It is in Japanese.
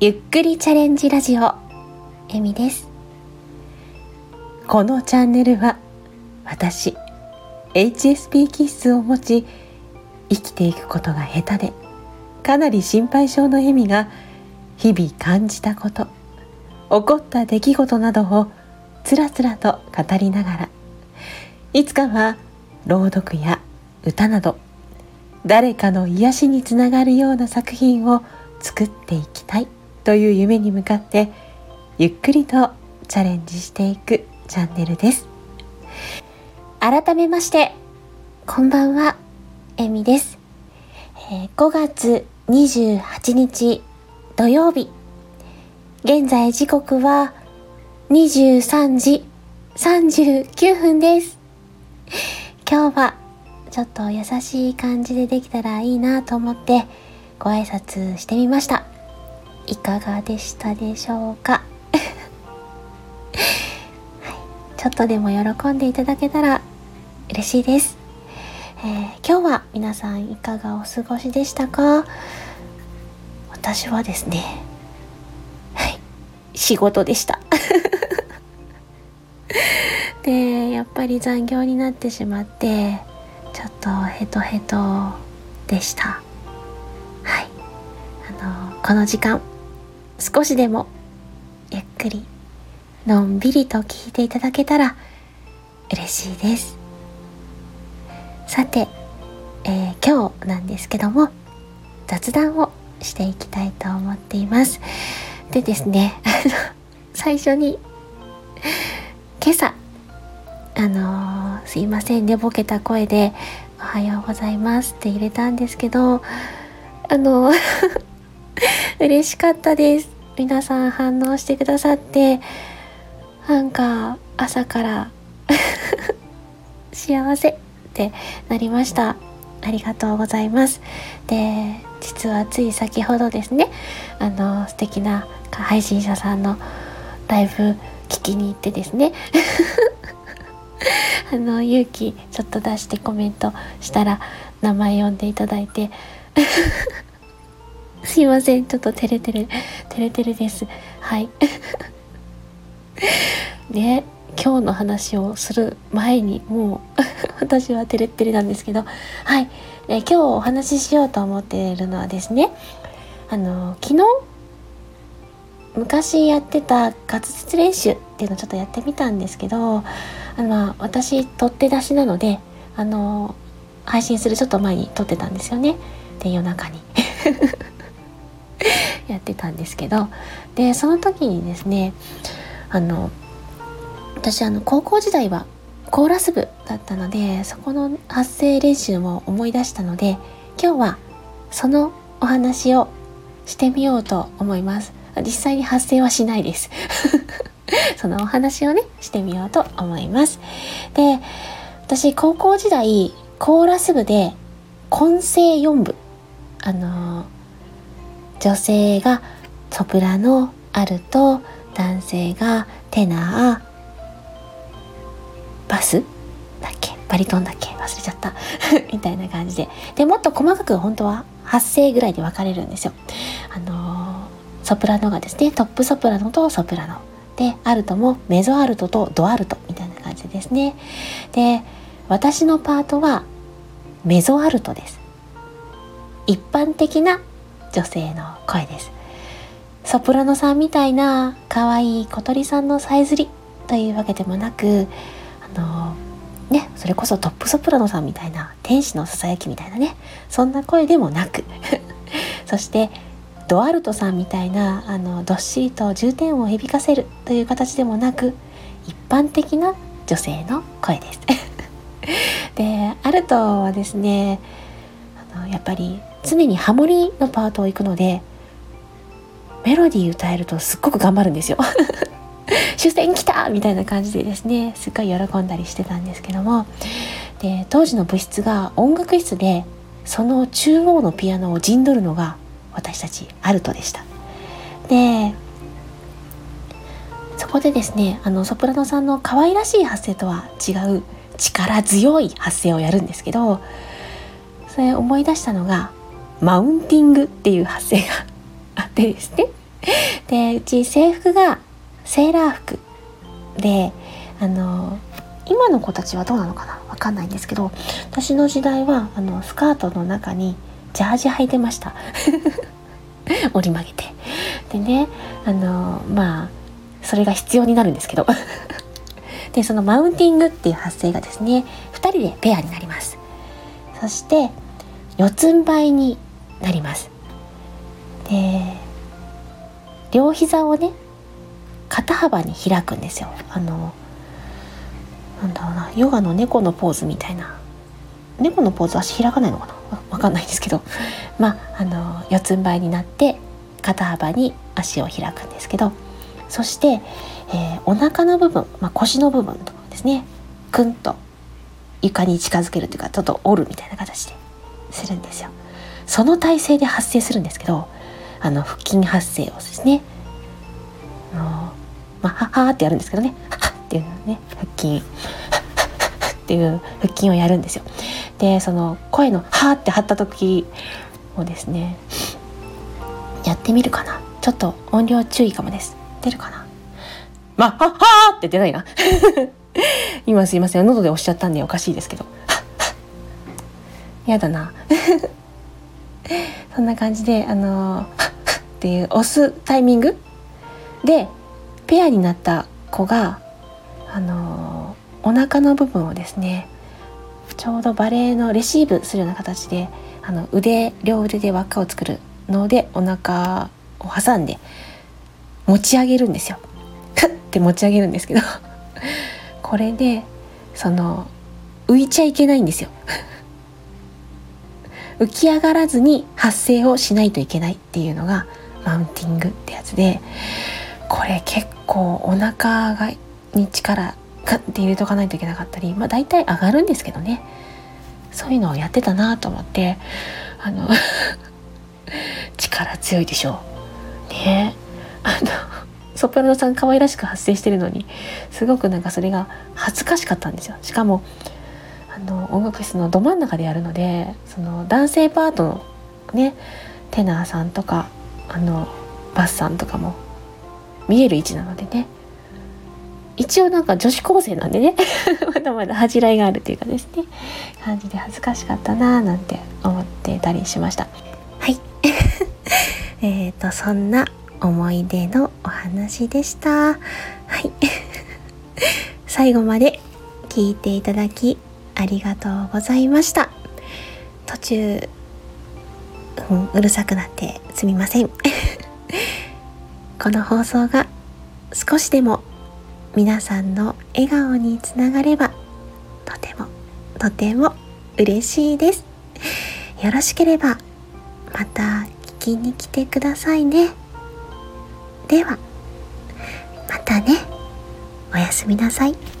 ゆっくりチャレンジラジオえみです。このチャンネルは私 HSP 気質を持ち生きていくことが下手でかなり心配性のエミが日々感じたこと起こった出来事などをつらつらと語りながらいつかは朗読や歌など誰かの癒しにつながるような作品を作っていきたい。という夢に向かってゆっくりとチャレンジしていくチャンネルです。改めましてこんばんはえみです、えー、5月28日土曜日。現在時刻は23時39分です。今日はちょっと優しい感じでできたらいいなと思ってご挨拶してみました。いかがでしたでしょうか、はい、ちょっとでも喜んでいただけたら嬉しいです、えー、今日は皆さんいかがお過ごしでしたか？私はですねはい仕事でした。でやっぱり残業になってしまってちょっとヘトヘトでした。はいあのこの時間少しでもゆっくりのんびりと聞いていただけたら嬉しいです。さて、えー、今日なんですけども雑談をしていきたいと思っています。でですねあの 最初に今朝あのー、すいません寝ぼけた声で「おはようございます」って入れたんですけどあのー、嬉しかったです。皆さん反応してくださってなんか朝から 幸せってなりました。ありがとうございます。で実はつい先ほどですねあの素敵な配信者さんのライブ聞きに行ってですね あの勇気ちょっと出してコメントしたら名前読んでいただいてすいません。ちょっと照れてる。照れてるです。はい。ね。今日の話をする前にもう 私は照れてれなんですけど。はい、え今日お話ししようと思っているのはですね。あの昨日昔やってた滑舌練習っていうのをちょっとやってみたんですけどあの私取って出しなのであの配信するちょっと前に撮ってたんですよね。で夜中に。やってたんですけどでその時にですねあの私あの高校時代はコーラス部だったのでそこの発声練習も思い出したので今日はそのお話をしてみようと思います。実際に発声はしないです。そのお話をねしてみようと思います。で私高校時代コーラス部で混声4部あの女性がソプラノアルト男性がテナー。バスだっけ？バリトンだっけ？忘れちゃった。みたいな感じで。でもっと細かく本当は発声ぐらいで分かれるんですよ。あのソプラノがですねトップソプラノとソプラノ。でアルトもメゾアルトとドアルトみたいな感じですね。で私のパートはメゾアルトです。一般的な女性の声です。ソプラノさんみたいな可愛い小鳥さんのさえずりというわけでもなくあのねそれこそトップソプラノさんみたいな天使のささやきみたいなねそんな声でもなく。そしてドアルトさんみたいなあのどっしりと重点を響かせるという形でもなく一般的な女性の声です。でアルトはですねあのやっぱり常にハモリのパートを行くのでメロディー歌えるとすっごく頑張るんですよ。終戦来たみたいな感じでですねすっごい喜んだりしてたんですけども。で当時の部室が音楽室でその中央のピアノを陣取るのが私たちアルトでした。でそこでですねあのソプラノさんの可愛らしい発声とは違う力強い発声をやるんですけどそれ思い出したのがマウンティングっていう発声があってですねでうち制服がセーラー服であの今の子たちはどうなのかな？わかんないんですけど私の時代はあのスカートの中にジャージ履いてました。折り曲げて。でねあのまあそれが必要になるんですけど。でそのマウンティングっていう発声がですね2人でペアになります。そして四つん這いになります。で両膝をね肩幅に開くんですよ。あのなんだろうなヨガの猫のポーズみたいな。猫のポーズ足開かないのかな？わかんないですけど。まああの四つん這いになって肩幅に足を開くんですけど。そして、えー、お腹の部分、まあ、腰の部分とかですね。くんと床に近づけるというかちょっと折るみたいな形でするんですよその体勢で発生するんですけどあの腹筋発生をですねあのまあははってやるんですけどねははっていうのね腹筋っていう腹筋をやるんですよ。でその声の「は」って張った時をですねやってみるかな。ちょっと音量注意かもです。出るかな。まあ、はっはーって出ないな。今すいません。喉で押しちゃったんでおかしいですけど。やだな。そんな感じであのっていう押すタイミングでペアになった子があのお腹の部分をですねちょうどバレエのレシーブするような形であの腕両腕で輪っかを作るのでお腹を挟んで持ち上げるんですよ。って持ち上げるんですけどこれでその浮いちゃいけないんですよ。浮き上がらずに発声をしないといけないっていうのがマウンティングってやつでこれ結構お腹がに力ガッて入れとかないといけなかったりまあ大体上がるんですけどね。そういうのをやってたなと思ってあの 力強いでしょう。ね。あのソプラノさん可愛らしく発声してるのにすごくなんかそれが恥ずかしかったんですよ。しかもあの音楽室のど真ん中でやるのでその男性パートのねテナーさんとかあのバスさんとかも見える位置なのでね。一応なんか女子高生なんでね。まだまだ恥じらいがあるっていうかですね。感じで恥ずかしかったなーなんて思ってたりしました。はい。えっとそんな思い出のお話でした。はい。最後まで聞いていただきありがとうございました。途中、うん、うるさくなってすみません。この放送が少しでも皆さんの笑顔につながればとてもとても嬉しいです。よろしければまた聞きに来てくださいね。ではまたね。おやすみなさい。